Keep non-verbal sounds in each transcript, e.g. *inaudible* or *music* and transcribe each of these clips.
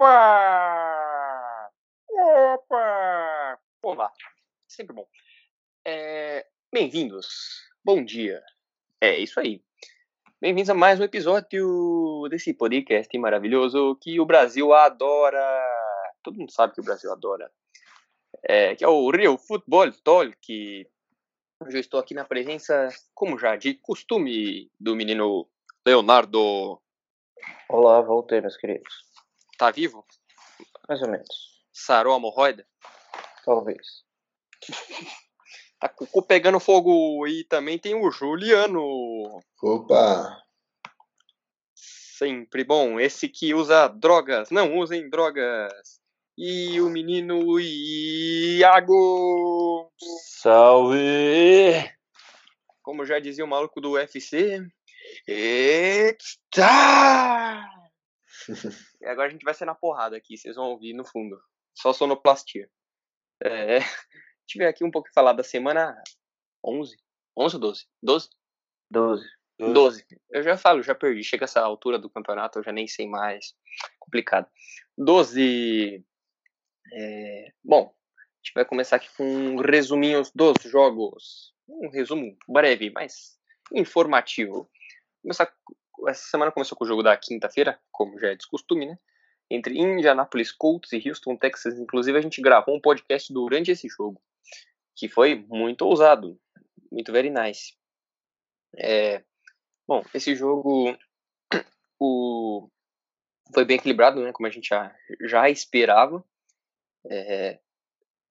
Opa! Opa! Olá, sempre bom. É, Bem-vindos, bom dia. É isso aí. Bem-vindos a mais um episódio desse podcast maravilhoso que o Brasil adora. Todo mundo sabe que o Brasil adora. É, que é o Real Football Talk. Hoje eu estou aqui na presença, como já de costume, do menino Leonardo. Olá, voltei, meus queridos. Tá vivo? Mais ou menos. Sarou a hemorroida? Talvez. Tá com o cu pegando fogo. E também tem o Juliano. Opa! Sempre bom. Esse que usa drogas. Não usem drogas. E o menino Iago. Salve! Como já dizia o maluco do UFC. Eita! E *laughs* agora a gente vai ser na porrada aqui. Vocês vão ouvir no fundo. Só sonoplastia. É, tive aqui um pouco falar da semana 11. 11 ou 12? 12? 12. 12. Eu já falo, já perdi. Chega essa altura do campeonato, eu já nem sei mais. Complicado. 12. É, bom, a gente vai começar aqui com resuminhos dos jogos. Um resumo breve, mas informativo. Começar, essa semana começou com o jogo da quinta-feira, como já é de costume, né? Entre Indianapolis Colts e Houston, Texas. Inclusive, a gente gravou um podcast durante esse jogo, que foi muito ousado, muito very nice. É, bom, esse jogo o, foi bem equilibrado, né? Como a gente já, já esperava. É,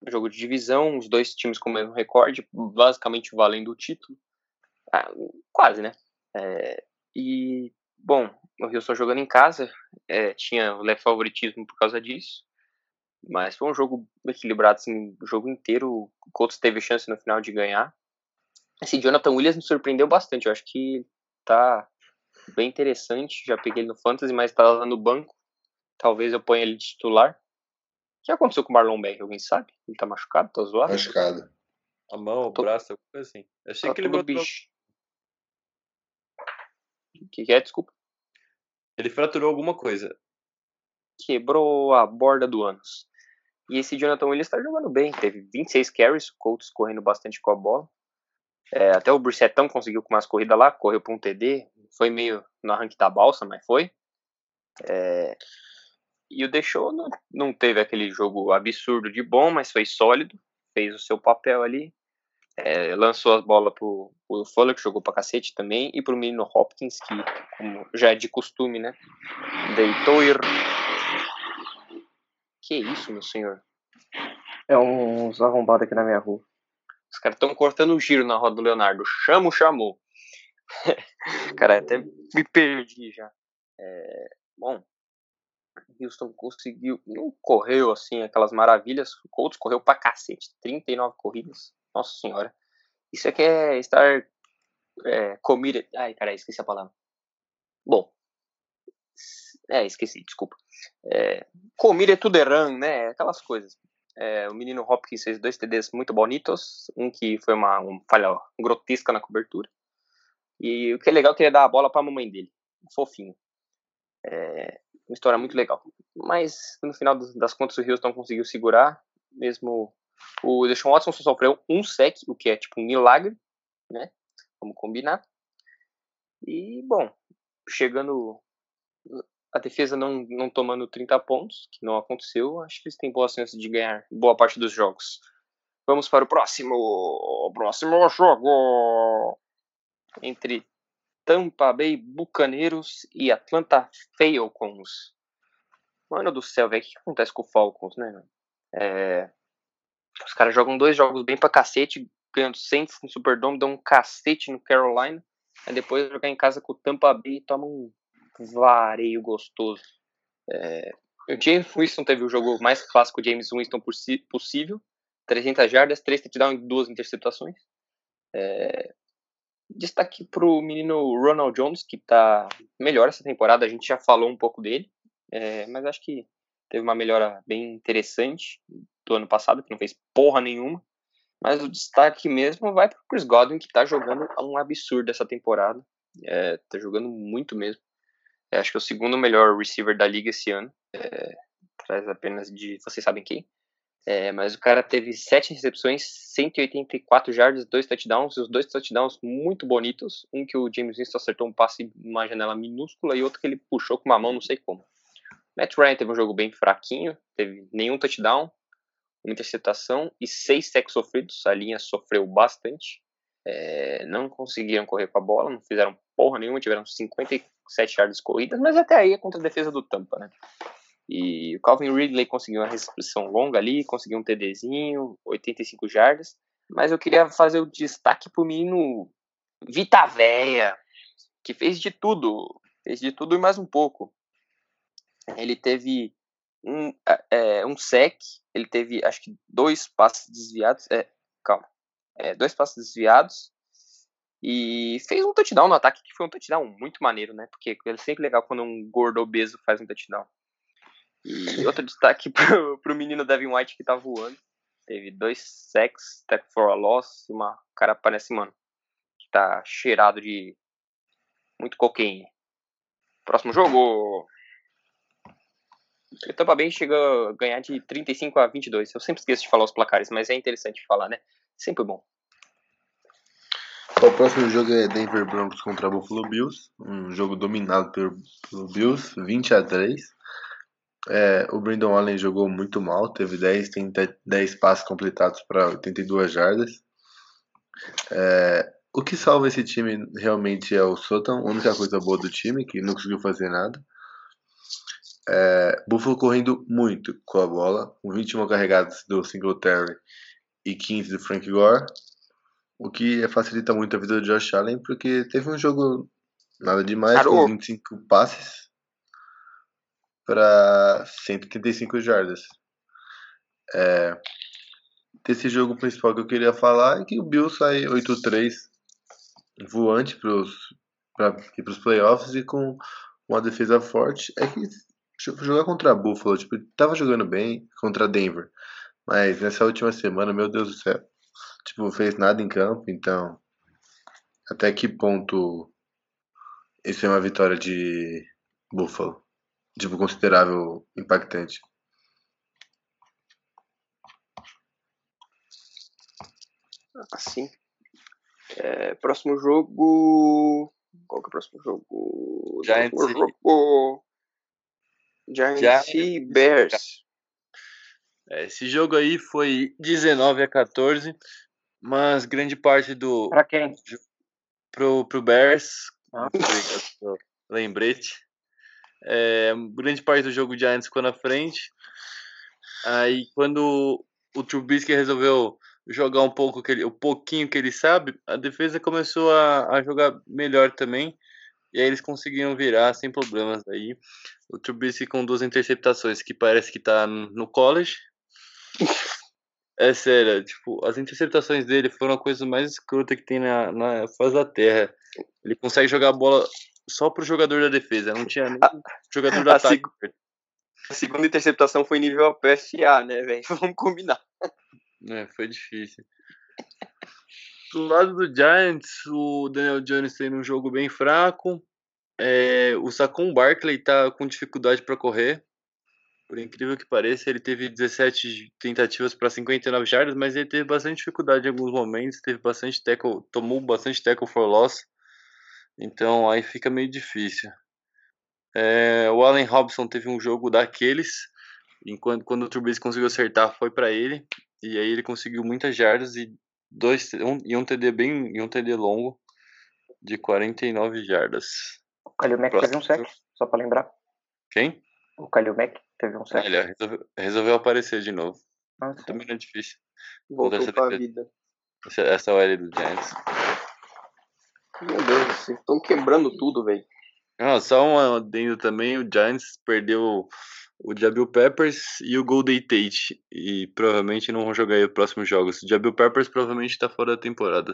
jogo de divisão, os dois times com o mesmo recorde, basicamente valendo o título. Ah, quase, né? É, e, bom, o Houston jogando em casa, é, tinha o leve favoritismo por causa disso. Mas foi um jogo equilibrado, assim, o jogo inteiro. O Colts teve chance no final de ganhar. Esse Jonathan Williams me surpreendeu bastante. Eu acho que tá bem interessante. Já peguei ele no Fantasy, mas tá lá no banco. Talvez eu ponha ele de titular. O que aconteceu com o Marlon Beck? Alguém sabe? Ele tá machucado? Tá zoado? Machucado. A mão, o braço, alguma coisa assim. Eu achei Tá que ele fraturou, bicho. Que, que é? Desculpa. ele fraturou alguma coisa. Quebrou a borda do ânus. E esse Jonathan Williams tá jogando bem. Teve 26 carries, o Colts correndo bastante com a bola. É, até o Brissettão conseguiu com umas corridas lá, correu pra um TD. Foi meio no arranque da balsa, mas foi. É, e o Deixou não, não teve aquele jogo absurdo de bom, mas foi sólido. Fez o seu papel ali. É, lançou as bolas pro, pro Fuller, que jogou pra cacete também, e pro menino Hopkins, que, como já é de costume, né? Deitou e. Que isso, meu senhor? É uns arrombados aqui na minha rua. Os caras estão cortando o giro na roda do Leonardo. Chamo, chamou. *laughs* Cara, até me perdi já. É, bom, Houston conseguiu. Não correu assim aquelas maravilhas. O Colts correu pra cacete. 39 corridas. Nossa senhora. Isso aqui é estar é, comida. Ai, cara, esqueci a palavra. Bom. É, esqueci, desculpa. É, comida é tudo errando, né? Aquelas coisas. É, o menino Hopkins fez dois TDs muito bonitos. Um que foi uma, falha grotesca na cobertura. E o que é legal é que ele dá a bola pra mamãe dele. Fofinho. É, uma história muito legal. Mas no final das contas o Houston conseguiu segurar. Mesmo o Deshaun Watson só sofreu um sec, o que é tipo um milagre, né? Vamos combinar. E, bom, chegando. A defesa não, não tomando 30 pontos, que não aconteceu, acho que eles têm boas chances de ganhar boa parte dos jogos. Vamos para o próximo. Próximo jogo. Entre Tampa Bay Bucaneiros e Atlanta Falcons. Mano do céu, velho, o que acontece com o Falcons, né? É, Os caras jogam dois jogos bem pra cacete, ganhando 100 no Superdome, dão um cacete no Carolina. Aí depois jogar em casa com o Tampa Bay e toma um vareio gostoso. É, o James Winston teve o jogo mais clássico James Winston possível. 300 jardas, 3 touchdowns e 2 interceptações. É, destaque pro menino Ronald Jones, que tá melhor essa temporada. A gente já falou um pouco dele, é, mas acho que teve uma melhora bem interessante do ano passado, que não fez porra nenhuma. Mas o destaque mesmo vai pro Chris Godwin, que tá jogando um absurdo essa temporada. É, tá jogando muito mesmo. É, acho que é o segundo melhor receiver da liga esse ano. É, atrás apenas de vocês sabem quem. É, mas o cara teve 7 recepções, 184 jardas, 2 touchdowns, e os dois touchdowns muito bonitos. Um que o James Winston acertou um passe numa janela minúscula e outro que ele puxou com uma mão, não sei como. Matt Ryan teve um jogo bem fraquinho, teve nenhum touchdown, uma interceptação e 6 sacks sofridos. A linha sofreu bastante. É, não conseguiram correr com a bola, não fizeram porra nenhuma, tiveram 57 yardas corridas, mas até aí é contra a defesa do Tampa, né? E o Calvin Ridley conseguiu uma recepção longa ali, conseguiu um TDzinho, 85 jardas. Mas eu queria fazer o destaque pro menino Vita Véia, que fez de tudo, fez de tudo e mais um pouco. Ele teve um, é, um sec, ele teve acho que dois passes desviados, é, calma, é, dois passes desviados e fez um touchdown no ataque que foi um touchdown muito maneiro, né? Porque é sempre legal quando um gordo obeso faz um touchdown. E outro destaque *laughs* pro, pro menino Devin White que tá voando. Teve dois sacks, tackle for a loss e uma cara parece, mano, que tá cheirado de muito cocaine. Próximo jogo. O Tampa Bay chega a ganhar de 35 a 22. Eu sempre esqueço de falar os placares, mas é interessante falar, né? Sempre bom. O próximo jogo é Denver Broncos contra Buffalo Bills. Um jogo dominado pelo, pelo Bills, 20 a 3. É, o Brandon Allen jogou muito mal, teve 10, tem 10 passes completados para 82 jardas. É, o que salva esse time realmente é o Sutton, a única coisa boa do time, que não conseguiu fazer nada. É, Buffalo correndo muito com a bola, com 21 carregados do Singletary e 15 do Frank Gore, o que facilita muito a vida do Josh Allen, porque teve um jogo nada demais, com 25 passes para 135 jardas. É, desse jogo principal que eu queria falar é que o Bill sai 8-3 voante para os playoffs e com uma defesa forte. É que jogar contra a Buffalo, tipo, tava jogando bem contra Denver, mas nessa última semana, meu Deus do céu, tipo, fez nada em campo, então até que ponto isso é uma vitória de Buffalo? tipo, considerável, impactante. Assim. É, próximo jogo. Qual que é o próximo jogo? Giants próximo jogo. Giants, Giants e Bears. É, esse jogo aí foi 19 a 14, mas grande parte do. Pra quem? Pro, pro Bears. Ah. Lembrete. É, grande parte do jogo o Giants ficou na frente. Aí quando o Trubisky resolveu jogar um pouco que ele, o pouquinho que ele sabe, a defesa começou a, a jogar melhor também. E aí eles conseguiram virar sem problemas aí. O Trubisky com duas interceptações, que parece que tá no college. É sério, tipo, as interceptações dele foram a coisa mais escrota que tem na, na face da terra. Ele consegue jogar a bola só pro jogador da defesa, não tinha nem jogador do a ataque. seg- A segunda interceptação foi nível PFA, né, velho? *laughs* Vamos combinar. É, foi difícil. Do lado do Giants, o Daniel Jones tem um jogo bem fraco. É, o Saquon Barkley tá com dificuldade para correr. Por incrível que pareça, ele teve 17 tentativas para 59 jardas, mas ele teve bastante dificuldade em alguns momentos, teve bastante tackle, tomou bastante tackle for loss. Então aí fica meio difícil. É, o Allen Robson teve um jogo daqueles, enquanto quando o Trubisky conseguiu acertar foi para ele, e aí ele conseguiu muitas jardas e dois um, e um TD bem e um TD longo de 49 jardas. O Kalil Mack teve um sec, só pra lembrar. Quem? O Kalil Mack teve um sec. Ele resolveu, resolveu aparecer de novo. Nossa. Também não é difícil. Voltou Essa pra defesa. vida. Essa, essa OL do Giants. Meu Deus, vocês estão quebrando tudo, velho. Ah, só um adendo também, o Giants perdeu o Jabil Peppers e o Golden Tate. E provavelmente não vão jogar aí os próximos jogos. O Jabil Peppers provavelmente tá fora da temporada.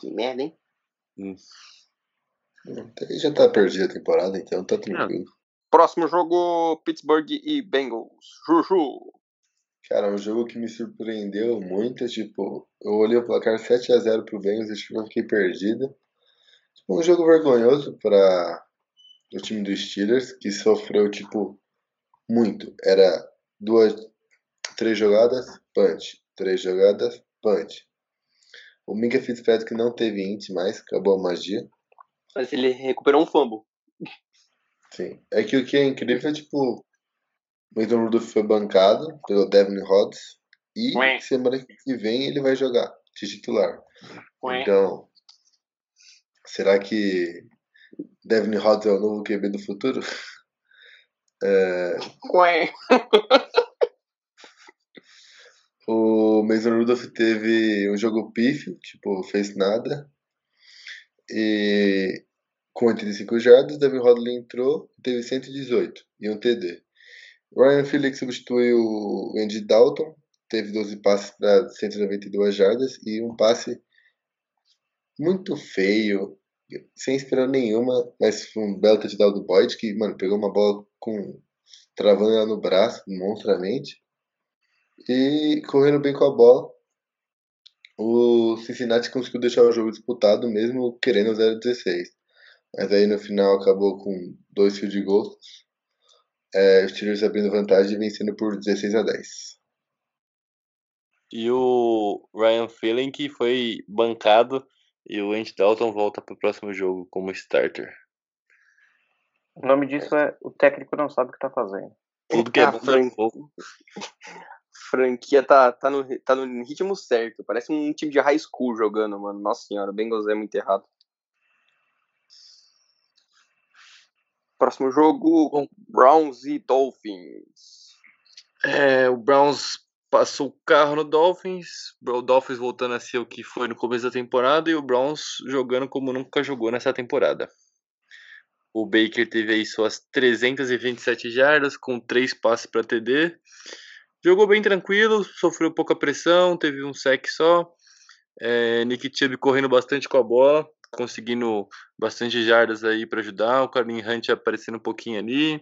Que merda, hein? Ele já tá perdida a temporada, então tá tranquilo. Próximo jogo, Pittsburgh e Bengals. Juju. Cara, um jogo que me surpreendeu muito, tipo, eu olhei o placar 7x0 pro Bengals e tipo, eu fiquei perdida. Tipo, um jogo vergonhoso para o time dos Steelers, que sofreu, tipo, muito. Era duas, três jogadas, punch. Três jogadas, punch. O Minka Fitzpatrick não teve int mais, acabou a magia. Mas ele recuperou um fumble. Sim. É que o que é incrível é, tipo, o Mason Rudolph foi bancado pelo Devin Hodges e Ué. semana que vem ele vai jogar de titular. Ué. Então, será que Devin Hodges é o novo QB do futuro? *laughs* É, *laughs* o Mason Rudolph teve um jogo pífio, tipo, fez nada. E com 85 jardas, Devin Hodley entrou, teve 118 e um TD. Ryan Felix substituiu o Andy Dalton, teve 12 passes para 192 jardas e um passe muito feio, sem esperar nenhuma, mas foi um belo touchdown do Boyd, que, mano, pegou uma bola com travando ela no braço, monstramente, e correndo bem com a bola. O Cincinnati conseguiu deixar o jogo disputado, mesmo querendo 0-16. Mas aí no final acabou com dois field goals. É, os Steelers abrindo vantagem e vencendo por 16 a 10. E o Ryan Phelan que foi bancado e o Andy Dalton volta pro próximo jogo como starter. O nome disso é o técnico não sabe o que tá fazendo. Tudo que é bom dá pouco. *laughs* franquia tá, tá, no, tá no ritmo certo. Parece um time de high school jogando, mano. Nossa senhora, o Bengals é muito errado. Próximo jogo, Browns e Dolphins. É, o Browns passou o carro no Dolphins, o Dolphins voltando a ser o que foi no começo da temporada e o Browns jogando como nunca jogou nessa temporada. O Baker teve aí suas 327 jardas com três passes para TD. Jogou bem tranquilo, sofreu pouca pressão, teve um sec só. É, Nick Chubb correndo bastante com a bola, conseguindo bastante jardas aí para ajudar. O Karim Hunt aparecendo um pouquinho ali.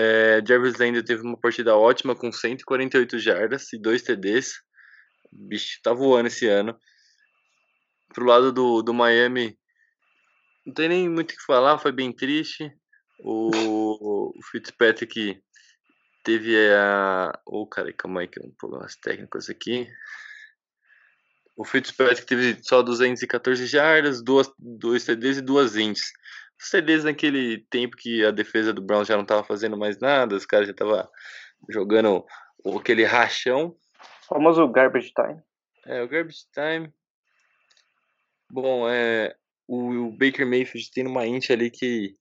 É, Jarvis Landry teve uma partida ótima com 148 jardas e dois TDs. O bicho tá voando esse ano. Pro lado do, do Miami, não tem nem muito o que falar, foi bem triste. O, o Fitzpatrick teve a. Ô, oh, cara, calma aí que um problemas técnicos aqui. O Fitzpatrick teve só 214 jardas, duas, dois TDs e duas ints. TDs naquele tempo que a defesa do Browns já não tava fazendo mais nada, os caras já estavam jogando aquele rachão. O famoso garbage time. É, o garbage time. Bom, é, o, o Baker Mayfield tem uma int ali que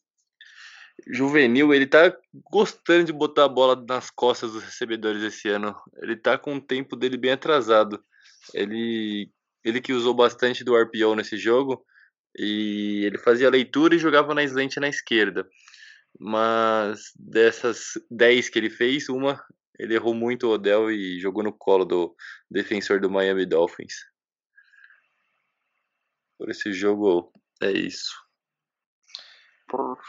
juvenil, ele tá gostando de botar a bola nas costas dos recebedores esse ano. Ele tá com o tempo dele bem atrasado. Ele, ele que usou bastante do RPO nesse jogo, e ele fazia leitura e jogava na slant na esquerda. Mas dessas 10 que ele fez, uma ele errou muito o Odell e jogou no colo do defensor do Miami Dolphins. Por esse jogo é isso.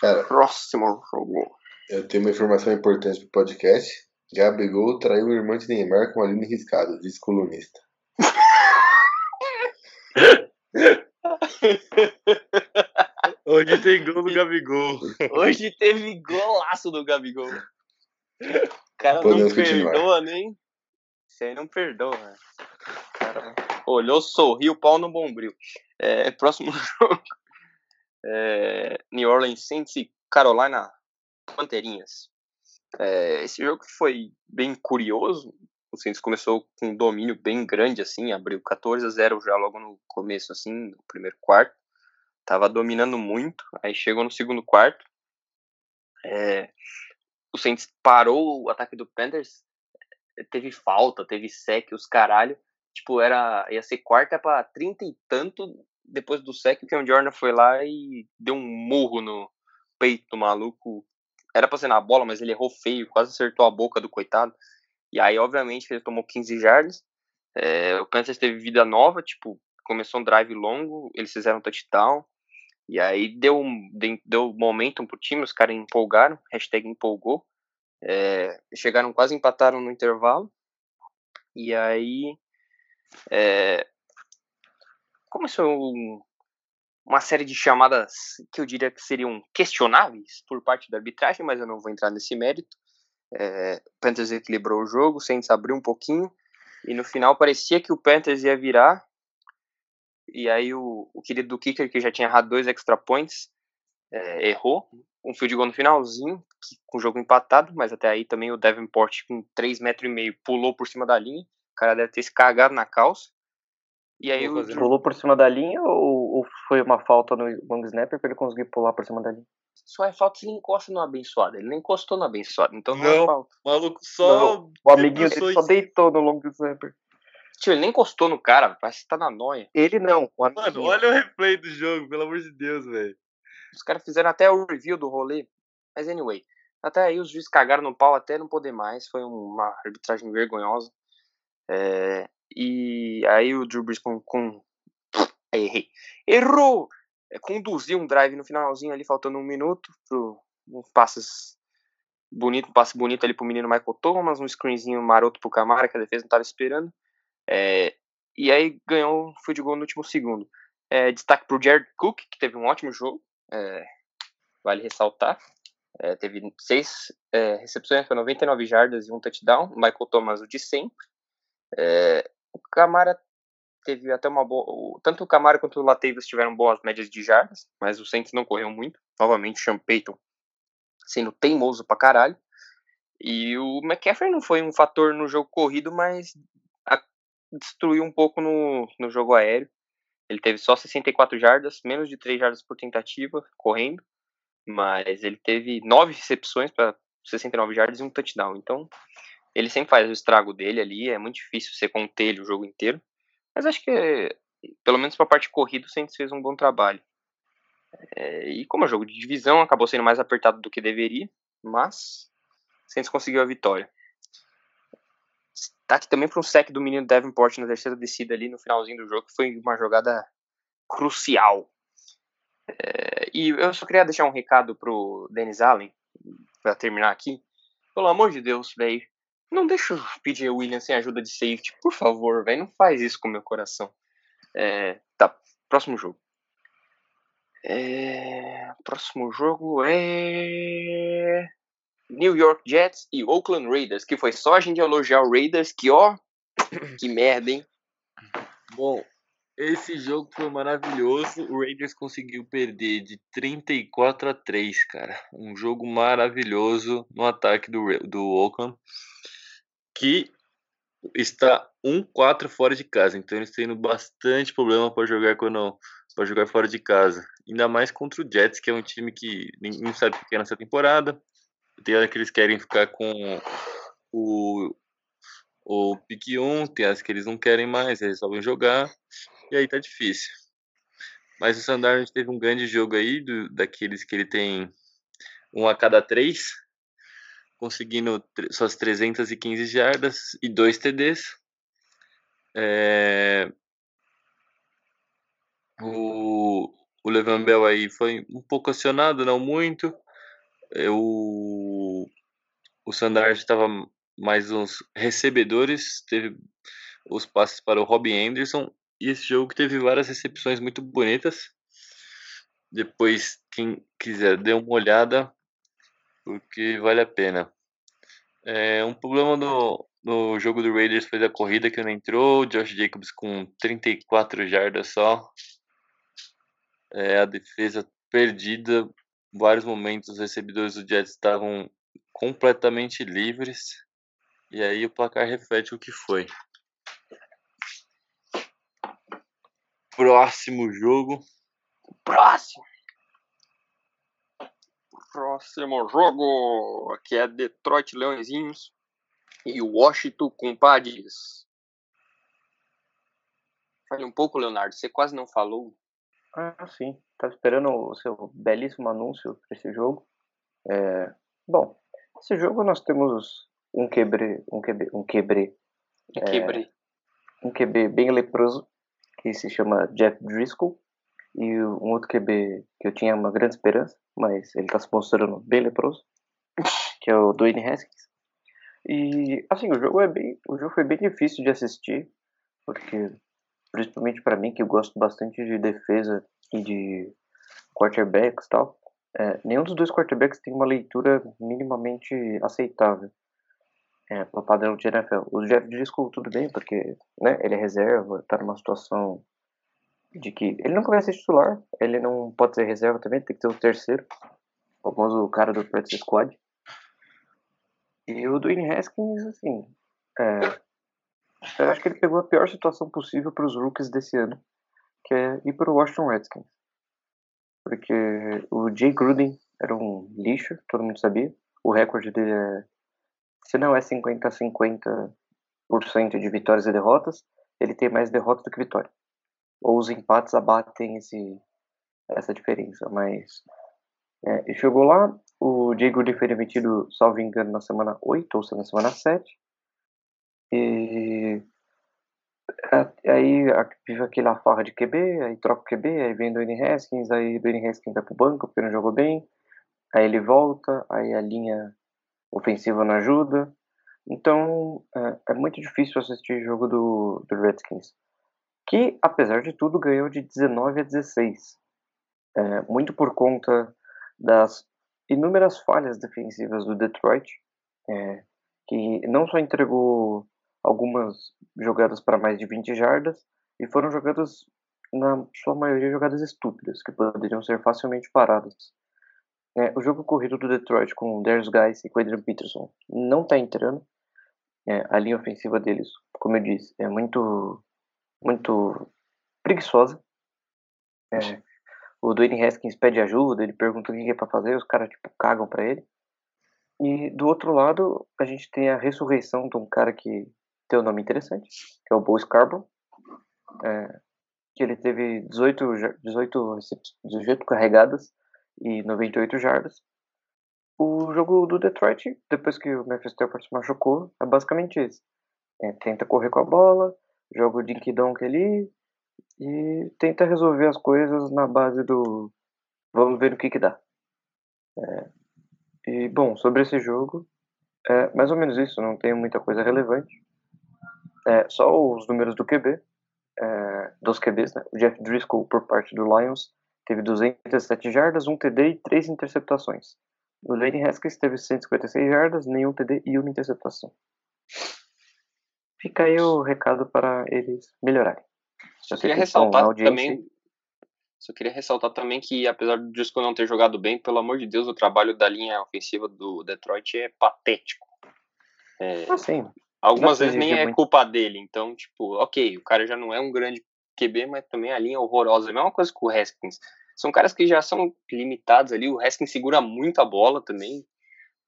Cara, Próximo jogo. eu tenho uma informação importante pro podcast. Gabigol traiu o irmão de Neymar com a Aline Riscado, diz colunista. *laughs* *laughs* Hoje tem gol do Gabigol. Hoje teve golaço do Gabigol. O cara Podemos não continuar. perdoa nem. Você aí não perdoa. né? O cara olhou, sorriu, pau no bombril. É, próximo *laughs* jogo. É, New Orleans Saints e Carolina Panterinhas. É, esse jogo foi bem curioso. O Saints começou com um domínio bem grande, assim, abriu 14 a 0 já logo no começo, assim, no primeiro quarto. Tava dominando muito. Aí chegou no segundo quarto. É, o Saints parou o ataque do Panthers. Teve falta, teve sec, os caralho. Tipo, era, ia ser quarta pra 30 e tanto. Depois do sec, o Ken Jordan foi lá e deu um murro no peito do maluco. Era pra ser na bola, mas ele errou feio, quase acertou a boca do coitado. E aí, obviamente, ele tomou 15 jardas. É, o Panthers teve vida nova, tipo, começou um drive longo, eles fizeram um touchdown. E aí deu, de- deu momentum pro time, os caras empolgaram, hashtag empolgou. É, chegaram quase empataram no intervalo. E aí é, começou um- uma série de chamadas que eu diria que seriam questionáveis por parte da arbitragem, mas eu não vou entrar nesse mérito. É, o Panthers equilibrou o jogo, o Saints abriu um pouquinho, e no final parecia que o Panthers ia virar, e aí o, o querido do kicker, que já tinha errado dois extra points, é, errou, um field goal no finalzinho, que, com o jogo empatado, mas até aí também o Davenport com 3,5 metros e meio pulou por cima da linha, o cara deve ter se cagado na calça, e aí o, Pulou por cima da linha ou, ou foi uma falta no long snapper pra ele conseguir pular por cima da linha? só é falta se ele encosta no abençoado. Ele não encostou no abençoado, então não, é Não. falta. O maluco só. Não, o amiguinho dele só deitou no long snapper. Tio, ele nem encostou no cara, parece que tá na noia. Ele não. Mano, olha o replay do jogo, pelo amor de Deus, velho. Os caras fizeram até o review do rolê. Mas anyway, até aí os juízes cagaram no pau até não poder mais. Foi uma arbitragem vergonhosa. É, e aí o Drew Brees com. com... Errei. Errou! É, conduziu um drive no finalzinho ali, faltando um minuto. Pro, um passes bonito, um passe bonito ali pro menino Michael Thomas, um screenzinho maroto pro Camara, que a defesa não tava esperando. É, e aí ganhou, foi de gol no último segundo. É, destaque pro Jared Cook, que teve um ótimo jogo. É, vale ressaltar. É, teve seis é, recepções para 99 jardas e um touchdown. Michael Thomas, o de sempre. É, o Camara teve até uma boa. Tanto o Camara quanto o Latavius tiveram boas médias de jardas, mas o Saints não correu muito. Novamente, o Sean Payton sendo teimoso pra caralho. E o McCaffrey não foi um fator no jogo corrido, mas a- destruiu um pouco no, no jogo aéreo. Ele teve só 64 jardas, menos de 3 jardas por tentativa, correndo. Mas ele teve 9 recepções para 69 jardas e um touchdown. Então, ele sempre faz o estrago dele ali. É muito difícil você conter ele o jogo inteiro. Mas acho que, pelo menos para a parte corrida, o Saints fez um bom trabalho. É, e como é jogo de divisão, acabou sendo mais apertado do que deveria. Mas o Saints conseguiu a vitória. Destaque também para um sec do menino Davenport na terceira descida ali no finalzinho do jogo, que foi uma jogada crucial. É, e eu só queria deixar um recado pro Dennis Allen, para terminar aqui. Pelo amor de Deus, velho. Não deixa o PJ Williams sem ajuda de safety, por favor, velho. Não faz isso com o meu coração. É, tá, próximo jogo. É, próximo jogo é. New York Jets e Oakland Raiders, que foi só a gente elogiar o Raiders, que ó, *coughs* que merda, hein? Bom, esse jogo foi maravilhoso. O Raiders conseguiu perder de 34 a 3, cara. Um jogo maravilhoso no ataque do, do Oakland, que está 1-4 fora de casa. Então eles têm bastante problema para jogar quando para jogar fora de casa. Ainda mais contra o Jets, que é um time que ninguém sabe o que é nessa temporada. Tem hora que eles querem ficar com o o pique 1, tem as que eles não querem mais, eles só jogar, e aí tá difícil. Mas o Sandarnold teve um grande jogo aí, do, daqueles que ele tem um a cada três, conseguindo suas 315 jardas e dois TDs. É, O, o Levan Bell aí foi um pouco acionado, não muito. O, o Sandard estava mais uns recebedores, teve os passes para o Robin Anderson e esse jogo teve várias recepções muito bonitas. Depois, quem quiser, dê uma olhada, porque vale a pena. É, um problema no, no jogo do Raiders foi da corrida que não entrou, Josh Jacobs com 34 jardas só. É, a defesa perdida, vários momentos os recebedores do Jets estavam completamente livres. E aí o placar reflete o que foi. Próximo jogo. Próximo. Próximo jogo. Aqui é Detroit Leõezinhos e Washington Compadres. Fale um pouco, Leonardo. Você quase não falou. Ah, sim. Tava esperando o seu belíssimo anúncio para esse jogo. É, bom, esse jogo nós temos um quebre, um quebre, um quebre, Eu quebrei. um QB bem leproso que se chama Jeff Driscoll e um outro QB que eu tinha uma grande esperança, mas ele tá se mostrando bem leproso, *laughs* que é o Dwayne Haskins. E assim, o jogo é bem, o jogo foi bem difícil de assistir, porque principalmente para mim que eu gosto bastante de defesa e de quarterbacks e tal, é, nenhum dos dois quarterbacks tem uma leitura minimamente aceitável é, para o padrão de NFL. O Jeff Driscoll, tudo bem, porque né, ele é reserva, está numa situação de que ele nunca vai ser titular, ele não pode ser reserva também, tem que ter o terceiro, o famoso cara do practice squad. E o Dwayne Haskins, assim, é, eu acho que ele pegou a pior situação possível para os rookies desse ano, que é ir para o Washington Redskins. Porque o Jay Gruden era um lixo, todo mundo sabia. O recorde dele é, se não é 50 a 50% de vitórias e derrotas, ele tem mais derrotas do que vitória. Ou os empates abatem esse, essa diferença, mas é, chegou lá, o Jay Gruden foi demitido, salvo engano, na semana 8 ou na semana 7. E aí vive aquela farra de QB, aí troca o QB, aí vem Dwayne Haskins, aí Dwayne Haskins vai pro banco porque não jogou bem, aí ele volta, aí a linha ofensiva não ajuda. Então é, é muito difícil assistir jogo do, do Redskins, que apesar de tudo ganhou de 19 a 16, é, muito por conta das inúmeras falhas defensivas do Detroit, é, que não só entregou algumas jogadas para mais de 20 jardas e foram jogadas, na sua maioria, jogadas estúpidas, que poderiam ser facilmente paradas. É, o jogo corrido do Detroit com Darius Guys e com Adrian Peterson não está entrando. É, a linha ofensiva deles, como eu disse, é muito, muito preguiçosa. É, o Dwayne Haskins pede ajuda, ele pergunta o que é para fazer, os caras tipo cagam para ele. E do outro lado, a gente tem a ressurreição de um cara que tem um nome interessante, que é o Bo Scarborough, é, que ele teve 18, 18, 18 carregadas e 98 jardas. O jogo do Detroit, depois que o Memphis se machucou, é basicamente isso. É, tenta correr com a bola, joga o dink donk ali e tenta resolver as coisas na base do vamos ver o que que dá. É, e, bom, sobre esse jogo, é mais ou menos isso, não tem muita coisa relevante. É, só os números do QB, é, dos QBs, né? O Jeff Driscoll, por parte do Lions, teve 207 jardas, um TD e três interceptações. O Lane Haskins teve 156 jardas, nenhum TD e uma interceptação. Fica aí o recado para eles melhorarem. Só queria ressaltar também. Só queria ressaltar também que, apesar do Driscoll não ter jogado bem, pelo amor de Deus, o trabalho da linha ofensiva do Detroit é patético. É, ah, sim. Algumas vezes nem é muito. culpa dele, então, tipo, ok, o cara já não é um grande QB, mas também a linha é horrorosa. É a mesma coisa com o Haskins. São caras que já são limitados ali, o Haskins segura muito a bola também,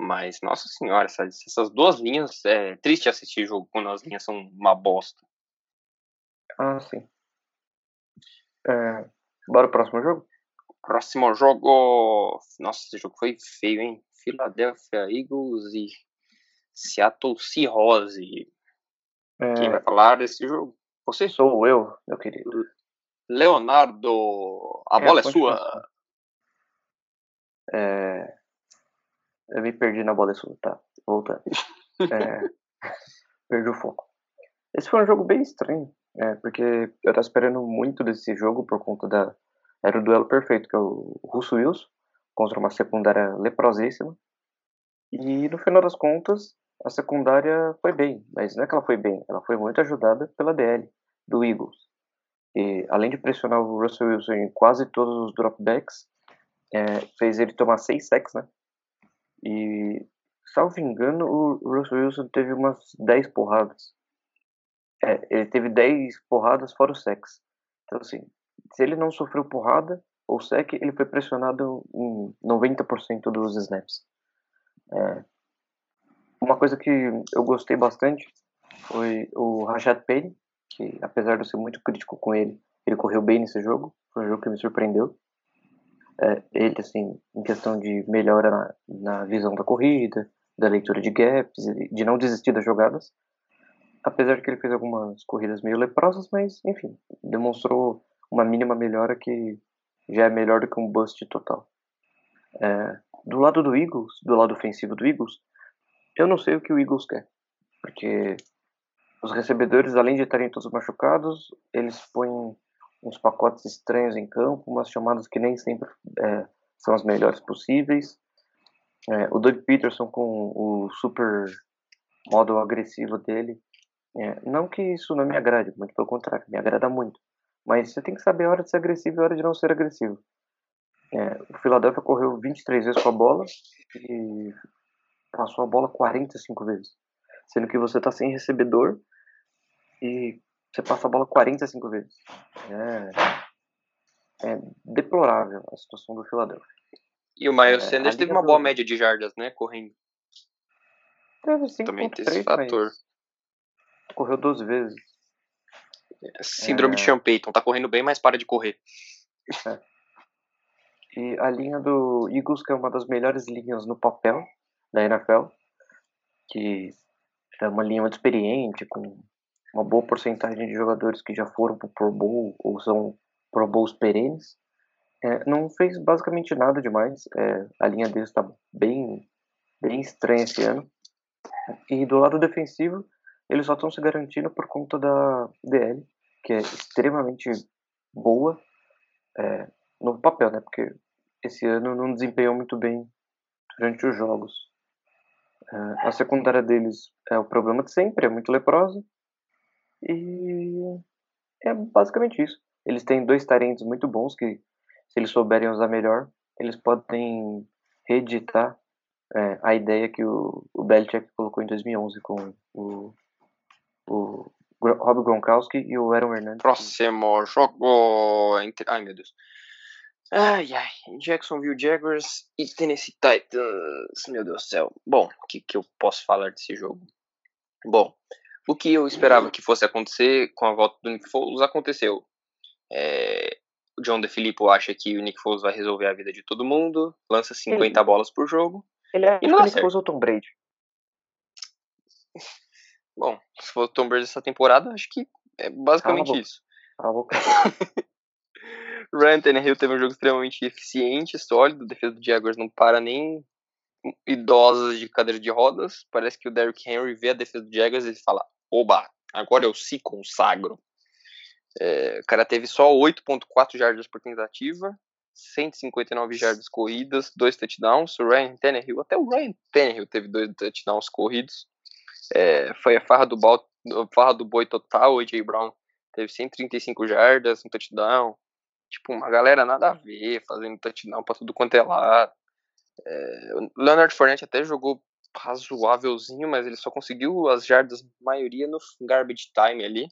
mas, nossa senhora, essas, essas duas linhas, é triste assistir jogo quando as linhas são uma bosta. Ah, sim. É, bora pro próximo jogo? Próximo jogo. Nossa, esse jogo foi feio, hein? Philadelphia Eagles e Seattle Seahawks. É... Quem vai falar desse jogo? Você? Sou eu, meu querido. Leonardo, a é, bola é sua. É... Eu me perdi na bola sua, tá? Voltando. é... *laughs* Perdi o foco. Esse foi um jogo bem estranho, é, porque eu tava esperando muito desse jogo por conta da. Era o duelo perfeito, que é o Russo Wilson contra uma secundária leprosíssima. E no final das contas, a secundária foi bem, mas não é que ela foi bem, ela foi muito ajudada pela DL do Eagles. E além de pressionar o Russell Wilson em quase todos os dropbacks, é, fez ele tomar seis sacks, né? E, salvo engano, o Russell Wilson teve umas 10 porradas. É, ele teve 10 porradas fora o sacks. Então, assim, se ele não sofreu porrada ou sec, ele foi pressionado em 90% dos snaps. É, uma coisa que eu gostei bastante foi o Rashad Penny, que apesar de eu ser muito crítico com ele, ele correu bem nesse jogo. Foi um jogo que me surpreendeu. É, ele, assim, em questão de melhora na, na, visão da corrida, da leitura de gaps, de não desistir das jogadas. Apesar de que ele fez algumas corridas meio leprosas, mas, enfim, demonstrou uma mínima melhora que já é melhor do que um bust total. É, do lado do Eagles, do lado ofensivo do Eagles, eu não sei o que o Eagles quer, porque os recebedores, além de estarem todos machucados, eles põem uns pacotes estranhos em campo, umas chamadas que nem sempre é, são as melhores possíveis. É, o Doug Peterson com o super modo agressivo dele. É, não que isso não me agrade, muito pelo contrário, me agrada muito. Mas você tem que saber a hora de ser agressivo e a hora de não ser agressivo. É, o Philadelphia correu 23 vezes com a bola e passou a bola 45 vezes. Sendo que você está sem recebedor e você passa a bola 45 vezes. É, é deplorável a situação do Philadelphia. E o Miles É, Sanders teve uma boa do- média de jardas, né? Correndo. Teve 5.3, Também tem esse mas fator. correu 12 vezes. Síndrome de É. Sean Payton. Tá correndo bem, mas para de correr. E a linha do Eagles, que é uma das melhores linhas no papel da NFL, que é uma linha muito experiente, com uma boa porcentagem de jogadores que já foram pro Pro Bowl ou são Pro Bowls perenes, é, não fez basicamente nada demais. É, a linha deles está bem, bem estranha esse ano. E do lado defensivo, eles só estão se garantindo por conta da DL, que é extremamente boa é, no papel, né? Porque esse ano não desempenhou muito bem durante os jogos. É, a secundária deles é o problema de sempre, é muito leprosa. E é basicamente isso. Eles têm dois tarentes muito bons que, se eles souberem usar melhor, eles podem reeditar é, a ideia que o, o Belichick colocou em 2011 com o, o Rob Gronkowski e o Aaron Hernandez. Próximo jogo. Entre... Ai, meu Deus. Ai, ai. Jacksonville Jaguars e Tennessee Titans. Meu Deus do céu. Bom, o que, que eu posso falar desse jogo? Bom, o que eu esperava que fosse acontecer com a volta do Nick Foles aconteceu. É, o John DeFilippo acha que o Nick Foles vai resolver a vida de todo mundo, lança 50 bolas por jogo. Ele é E não o Nick. Foles ou Tom Brady. *laughs* Bom, se for o Tom Brady essa temporada, acho que é basicamente boca. isso. Cala a boca. *laughs* Ryan Tannehill teve um jogo extremamente eficiente, sólido. A defesa do Jaguars não para nem idosas de cadeira de rodas. Parece que o Derrick Henry vê a defesa do Jaguars e ele fala: Oba, agora eu se consagro. É, o cara teve só 8,4 jardas por tentativa, 159 jardas corridas, dois touchdowns. O Ryan Tannehill, até o Ryan Tannehill teve dois touchdowns corridos. É, foi a farra do, bal, a farra do boi total. O A.J. Brown teve 135 jardas, um touchdown. Tipo, uma galera nada a ver, fazendo touchdown pra tudo quanto é lado. É, o Leonard Fournette até jogou razoávelzinho, mas ele só conseguiu as jardas, maioria no garbage time ali.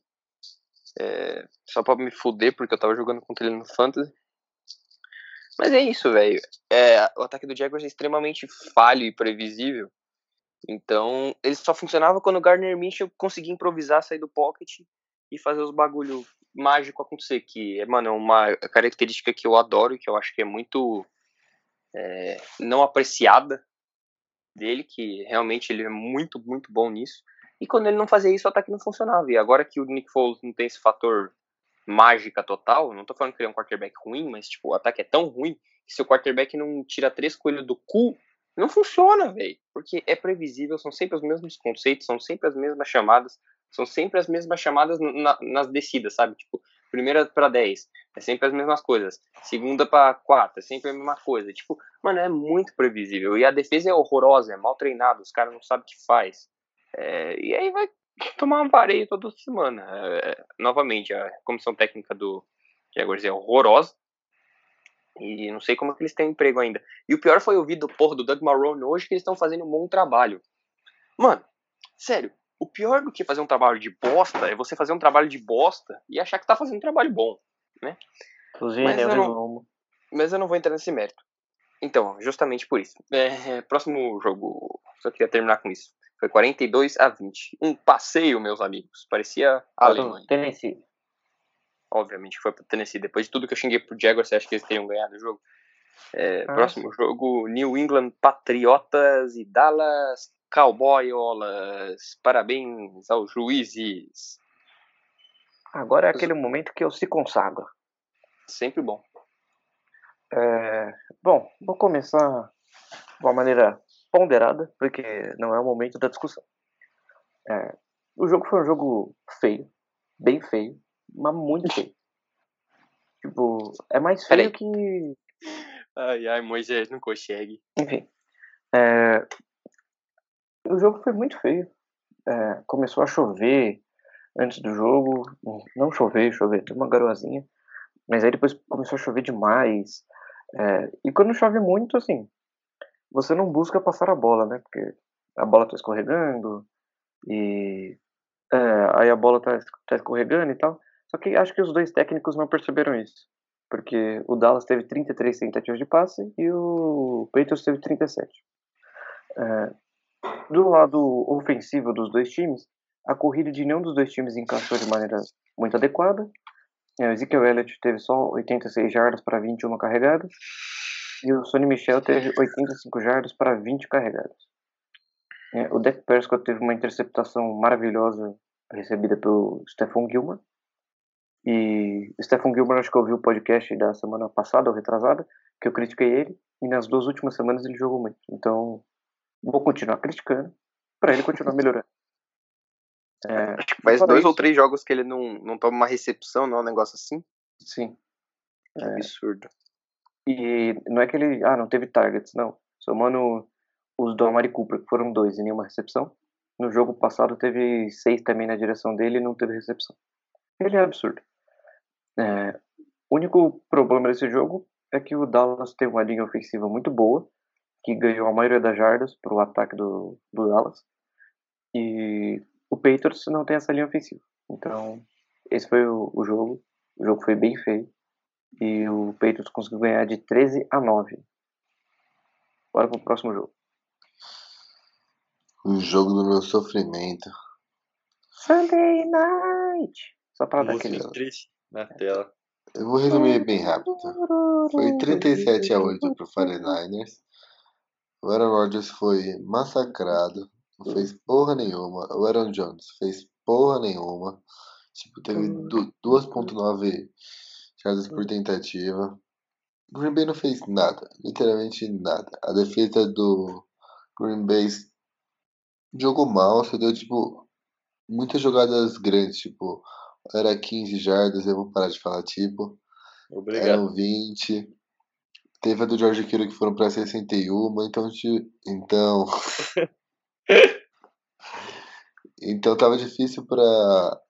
É, só pra me fuder, porque eu tava jogando contra ele no Fantasy. Mas é isso, velho. É, o ataque do Jaguars é extremamente falho e previsível. Então, ele só funcionava quando o Gardner Minshew conseguia improvisar, sair do pocket e fazer os bagulho mágico acontecer. Que, mano, é uma característica que eu adoro que eu acho que é muito é, não apreciada dele, que realmente ele é muito, muito bom nisso. E quando ele não fazia isso, o ataque não funcionava. E agora que o Nick Foles não tem esse fator mágica total, não tô falando que ele é um quarterback ruim, mas tipo, o ataque é tão ruim que se o quarterback não tira três coelhos do cu, não funciona, velho. Porque é previsível, são sempre os mesmos conceitos, são sempre as mesmas chamadas, são sempre as mesmas chamadas na, nas descidas, sabe? Tipo, primeira para 10, é sempre as mesmas coisas. Segunda para 4, é sempre a mesma coisa. Tipo, mano, é muito previsível. E a defesa é horrorosa, é mal treinada, os caras não sabem o que faz. É, e aí vai tomar um vareio toda semana. É, novamente, a comissão técnica do Jaguars é horrorosa. E não sei como é que eles têm emprego ainda. E o pior foi ouvir do porra do Doug Marrone hoje que eles estão fazendo um bom trabalho. Mano, sério, o pior do que fazer um trabalho de bosta é você fazer um trabalho de bosta e achar que tá fazendo um trabalho bom, né? Inclusive, Mas né, eu não-. Mas eu não vou entrar nesse mérito. Então, justamente por isso. É, próximo jogo, só queria terminar com isso. Foi 42 a 20. Um passeio, meus amigos. Parecia a Alemanha. Tennessee. Obviamente foi pro Tennessee. Depois de tudo que eu xinguei pro Jaguars, você acha que eles teriam ganhado o jogo? É, Ah, próximo jogo, New England Patriotas e Dallas Cowboyolas. Parabéns aos juízes. Agora é aquele momento que eu se consagro. Sempre bom. É, bom, vou começar de uma maneira ponderada, porque não é o momento da discussão. É, o jogo foi um jogo feio, bem feio, mas muito feio. *laughs* Tipo, é mais feio Peraí. que. Ai, ai, Moisés não consegue. Enfim. é, O jogo foi muito feio. É, Começou a chover antes do jogo. Não chover, chover, deu uma garoazinha. Mas aí depois começou a chover demais. É, E quando chove muito, assim, você não busca passar a bola, né? Porque a bola tá escorregando e é, aí a bola tá, tá escorregando e tal. Só que acho que os dois técnicos não perceberam isso. Porque o Dallas teve 33 tentativas de passe e o Patriots teve 37. É, do lado ofensivo dos dois times, a corrida de nenhum dos dois times encaixou de maneira muito adequada. É, o Ezekiel Elliott teve só 86 jardas para 21 carregadas. E o Sonny Michel teve 85 jardas para 20 carregadas. É, o Dak Prescott teve uma interceptação maravilhosa recebida pelo Stephon Gilmore. E Stephon Gilmore, acho que ouviu o podcast da semana passada ou retrasada, que eu critiquei ele. E nas duas últimas semanas ele jogou muito. Então, vou continuar criticando para ele continuar melhorando. É, Acho que faz dois isso- ou três jogos que ele não, não toma uma recepção, não é um negócio assim. sim. Que absurdo. E não é que ele, ah, não teve targets, não. Somando os do Amari Cooper, que foram dois e nenhuma recepção. No jogo passado teve seis também na direção dele e não teve recepção. Ele é absurdo. É, o único problema desse jogo é que o Dallas teve uma linha ofensiva muito boa, que ganhou a maioria das jardas para o ataque do, do Dallas. E o Patriots não tem essa linha ofensiva. Então, esse foi o, o jogo. O jogo foi bem feio. E o Patriots conseguiu ganhar de 13 a 9. Bora pro próximo jogo. O jogo do meu sofrimento. Sunday Night! Só pra dar aquele. triste na tela. Eu vou resumir bem rápido. Foi 37 a 8 pro 49ers. O Aaron Rodgers foi massacrado. Não fez porra nenhuma. O Aaron Jones fez porra nenhuma. Tipo, teve du- 2.9 jardas por tentativa. O Green Bay não fez nada. Literalmente nada. A defesa do Green Bay jogou mal. Só deu, tipo, muitas jogadas grandes. Tipo, era 15 jardas. Eu vou parar de falar, tipo. Obrigado. Eram 20. Teve a do George Kittle que foram pra 61, então então *laughs* então tava difícil pra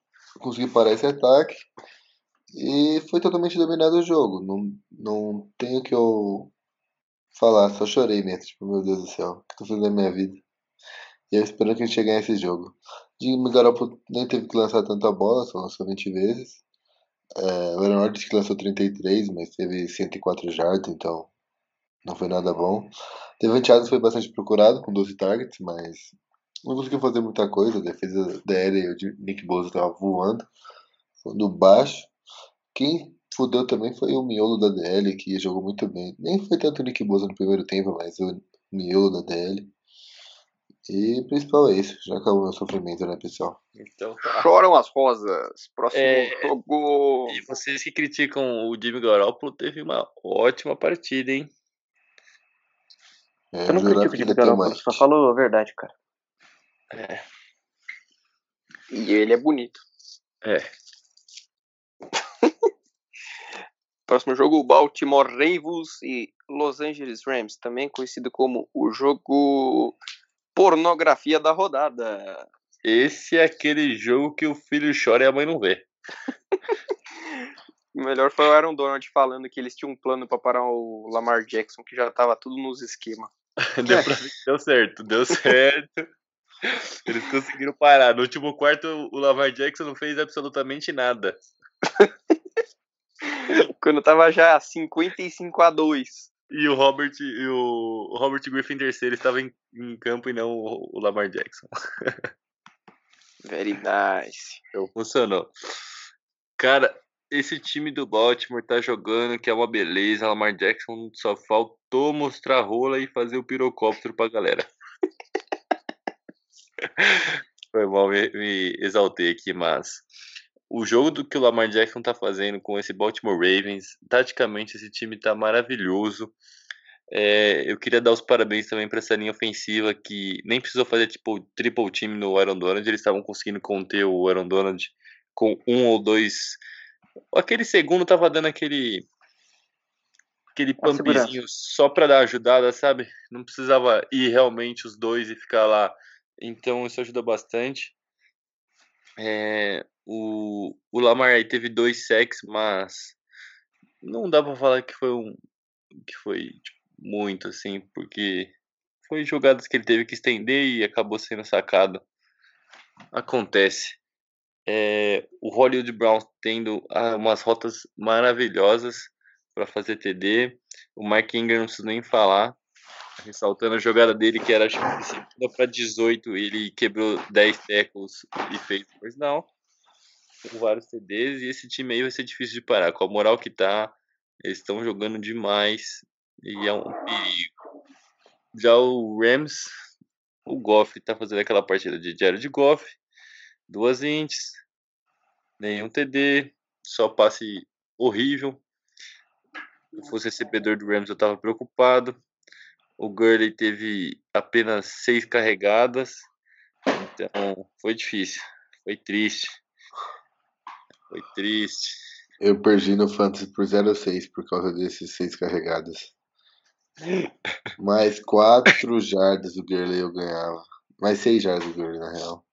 conseguir parar esse ataque. E foi totalmente dominado o jogo. Não, não tenho o que eu falar, só chorei mesmo, tipo, meu Deus do céu, o que tô fazendo na minha vida? E eu esperando que a gente chegue a esse jogo. Jimmy Garoppolo nem teve que lançar tanta bola, só lançou 20 vezes. É, o Aaron Rodgers que lançou 33, mas teve 104 jardas, então não foi nada bom. Devante Adams foi bastante procurado, com 12 targets, mas não conseguiu fazer muita coisa. A defesa dele e o Nick Bosa tava voando, do baixo. Quem fudeu também foi o miolo da DL, que jogou muito bem. Nem foi tanto o Nick Bosa no primeiro tempo, mas o miolo da DL. E o principal é isso, já acabou meu sofrimento, né, pessoal? Então tá. Choram as rosas. Próximo É. jogo. E vocês que criticam o Jimmy Garoppolo, teve uma ótima partida, hein? É, Eu não critico ia ter Garoppolo, só falo a verdade, cara. E ele é bonito. É. *laughs* Próximo jogo, Baltimore Ravens e Los Angeles Rams, também conhecido como o jogo pornografia da rodada. Esse é aquele jogo que o filho chora e a mãe não vê. O *laughs* melhor foi o Aaron Donald falando que eles tinham um plano para parar o Lamar Jackson, que já tava tudo nos esquemas. *laughs* Deu, pra deu certo, deu certo. Eles conseguiram parar. No último quarto, o Lamar Jackson não fez absolutamente nada. *laughs* Quando tava já 55 a 2. E o Robert, e o, o Robert Griffin terceiro estava em, em campo e não o, o Lamar Jackson. *laughs* Very nice. Então funcionou. Cara, esse time do Baltimore tá jogando, que é uma beleza. Lamar Jackson só faltou mostrar rola e fazer o pirocóptero pra galera. *laughs* Foi mal, me, me exaltei aqui, mas o jogo do que o Lamar Jackson tá fazendo com esse Baltimore Ravens, taticamente esse time tá maravilhoso. É, eu queria dar os parabéns também para essa linha ofensiva que nem precisou fazer tipo triple team no Aaron Donald, eles estavam conseguindo conter o Aaron Donald com um ou dois. Aquele segundo tava dando aquele aquele pumpzinho só pra dar ajudada, sabe? Não precisava ir realmente os dois e ficar lá. Então isso ajuda bastante. É, o, o Lamar aí teve dois sacks, mas não dá pra falar que foi um que foi tipo, muito assim, porque foi jogadas que ele teve que estender e acabou sendo sacado. Acontece. É, o Hollywood Brown tendo ah, umas rotas maravilhosas para fazer TD. O Mark Ingram não preciso nem falar. Ressaltando a jogada dele, que era para 18, ele quebrou 10 tackles e fez dois não. Com vários TDs, e esse time aí vai ser difícil de parar. Com a moral que tá, eles estão jogando demais e é um perigo. Já o Rams, o Goff tá fazendo aquela partida de Jared Goff, duas ints, nenhum TD, só passe horrível. Se eu fosse recebedor do Rams, eu tava preocupado. O Gurley teve apenas seis carregadas, então foi difícil, foi triste. Foi triste. Eu perdi no Fantasy por 0,6 por causa desses seis carregadas. Mais 4 *laughs* jardas do Gurley eu ganhava. Mais 6 jardas do Gurley, na real.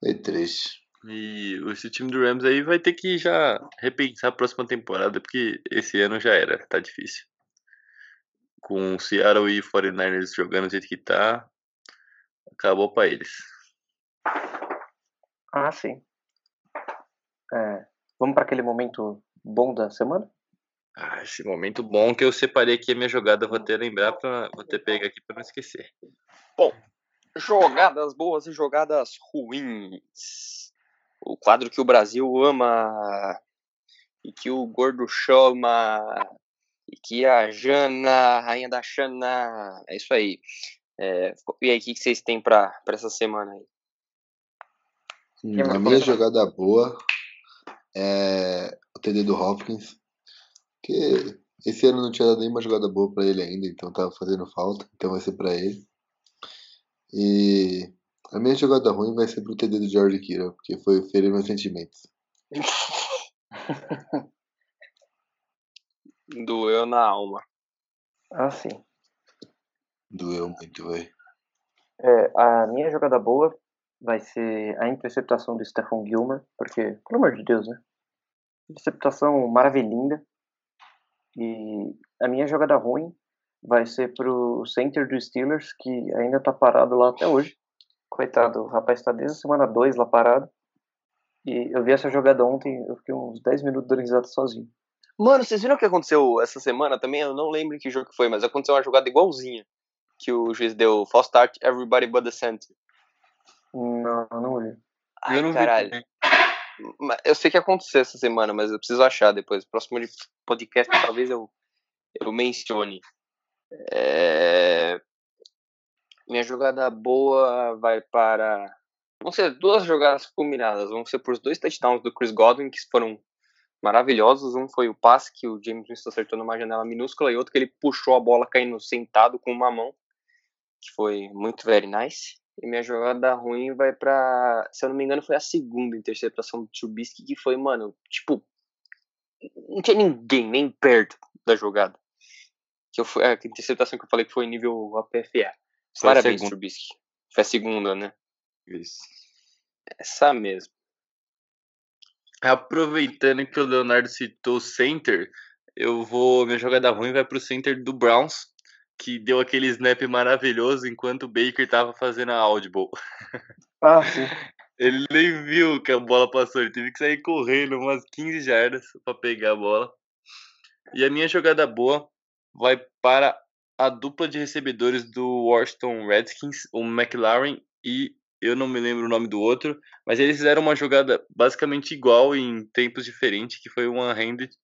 Foi triste. E esse time do Rams aí vai ter que já repensar a próxima temporada, porque esse ano já era, tá difícil. Com o Seattle e 49ers jogando do jeito que tá, acabou pra eles. Ah, sim. É, vamos para aquele momento bom da semana? Ah, esse momento bom que eu separei aqui a minha jogada, vou até lembrar, pra, vou até pegar aqui pra não esquecer. Jogadas boas e jogadas ruins. O quadro que o Brasil ama e que o gordo chama e que a Jana, a rainha da Xana. É isso aí. É, e aí, o que, vocês têm pra, pra essa semana aí? A minha jogada boa é o TD do Hopkins. Que esse ano não tinha dado nenhuma jogada boa pra ele ainda, então tava fazendo falta. Então vai ser pra ele. E a minha jogada ruim vai ser pro TD do George Kittle, porque foi ferir meus sentimentos. *laughs* Doeu na alma. Ah, sim. Doeu muito, velho. É, a minha jogada boa vai ser a interceptação do Stephen Gilmer, porque, pelo amor de Deus, né? Interceptação maravilhinda. E a minha jogada ruim vai ser pro center dos Steelers, que ainda tá parado lá até hoje. Coitado, o rapaz tá desde a semana 2 lá parado. E eu vi essa jogada ontem, eu fiquei uns 10 minutos dando sozinho. Mano, vocês viram o que aconteceu essa semana também? Eu não lembro em que jogo que foi, mas aconteceu uma jogada igualzinha. Que o juiz deu false start, everybody but the center. Não, não vi. Ai, eu não caralho. vi Eu sei que aconteceu essa semana, mas eu preciso achar depois. Próximo de podcast talvez eu, eu mencione. É, Minha jogada boa vai para. Vão ser duas jogadas combinadas. Vão ser por os dois touchdowns do Chris Godwin, que foram maravilhosos. Um foi o passe que o James Winston acertou numa janela minúscula, e outro que ele puxou a bola caindo sentado com uma mão, que foi muito very nice. E minha jogada ruim vai pra. Se eu não me engano, foi a segunda interceptação do Trubisky, que foi, mano, tipo. Não tinha ninguém nem perto da jogada. Que eu fui, a interceptação que eu falei que foi nível APFA. Foi Parabéns. Trubisky. Foi a segunda, né? Isso. Essa mesmo. Aproveitando que o Leonardo citou o center, eu vou. Minha jogada ruim vai pro center do Browns, que deu aquele snap maravilhoso enquanto o Baker tava fazendo a audible. *laughs* Ah, sim. Ele nem viu que a bola passou, ele teve que sair correndo umas 15 jardas pra pegar a bola. E a minha jogada boa vai para a dupla de recebedores do Washington Redskins, o McLaren e eu não me lembro o nome do outro, mas eles fizeram uma jogada basicamente igual em tempos diferentes, que foi one-handed.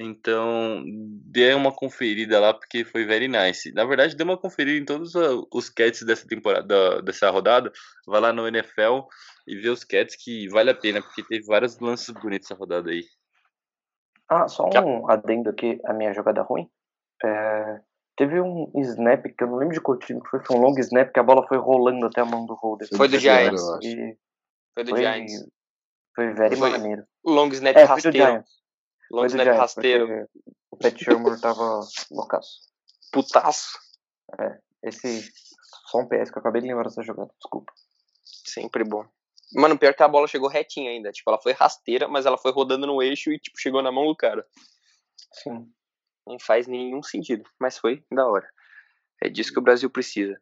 Então, dê uma conferida lá, porque foi very nice. Na verdade, dê uma conferida em todos a- os cats dessa temporada, dessa rodada. Vai lá no NFL e vê os cats que vale a pena, porque teve vários lances bonitos essa rodada aí. Ah, só Tchau. um adendo aqui, a minha jogada ruim. É, teve um snap, que eu não lembro de qual time que foi, foi um long snap, que a bola foi rolando até a mão do holder. Foi do Giants. Foi do foi, Giants. foi very Foi- maneiro. Long snap É, foi do rasteiro. Giants. Long Foi do snap Giants, rasteiro. o Pat Shermer tava *laughs* loucaço. Putaço. Esse. Só um PS que eu acabei de lembrar dessa jogada, desculpa. Sempre bom. Mano, pior que a bola chegou retinha ainda. Tipo, ela foi rasteira, mas ela foi rodando no eixo e, tipo, chegou na mão do cara. Sim. Não faz nenhum sentido, mas foi da hora. É disso que o Brasil precisa.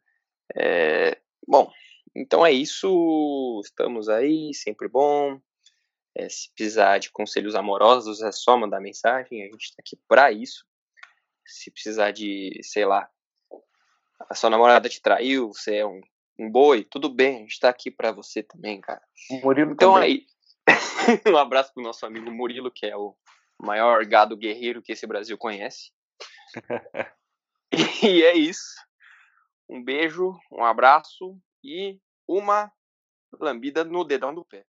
É, Bom, então é isso. Estamos aí, sempre bom. É, se precisar de conselhos amorosos, é só mandar mensagem. A gente tá aqui pra isso. Se precisar de, sei lá, a sua namorada te traiu, você é um, um boi, tudo bem, a gente tá aqui pra você também, cara. O Murilo Então também. aí, *laughs* um abraço pro nosso amigo Murilo, que é o maior gado guerreiro que esse Brasil conhece. *laughs* e é isso. Um beijo, um abraço e uma lambida no dedão do pé.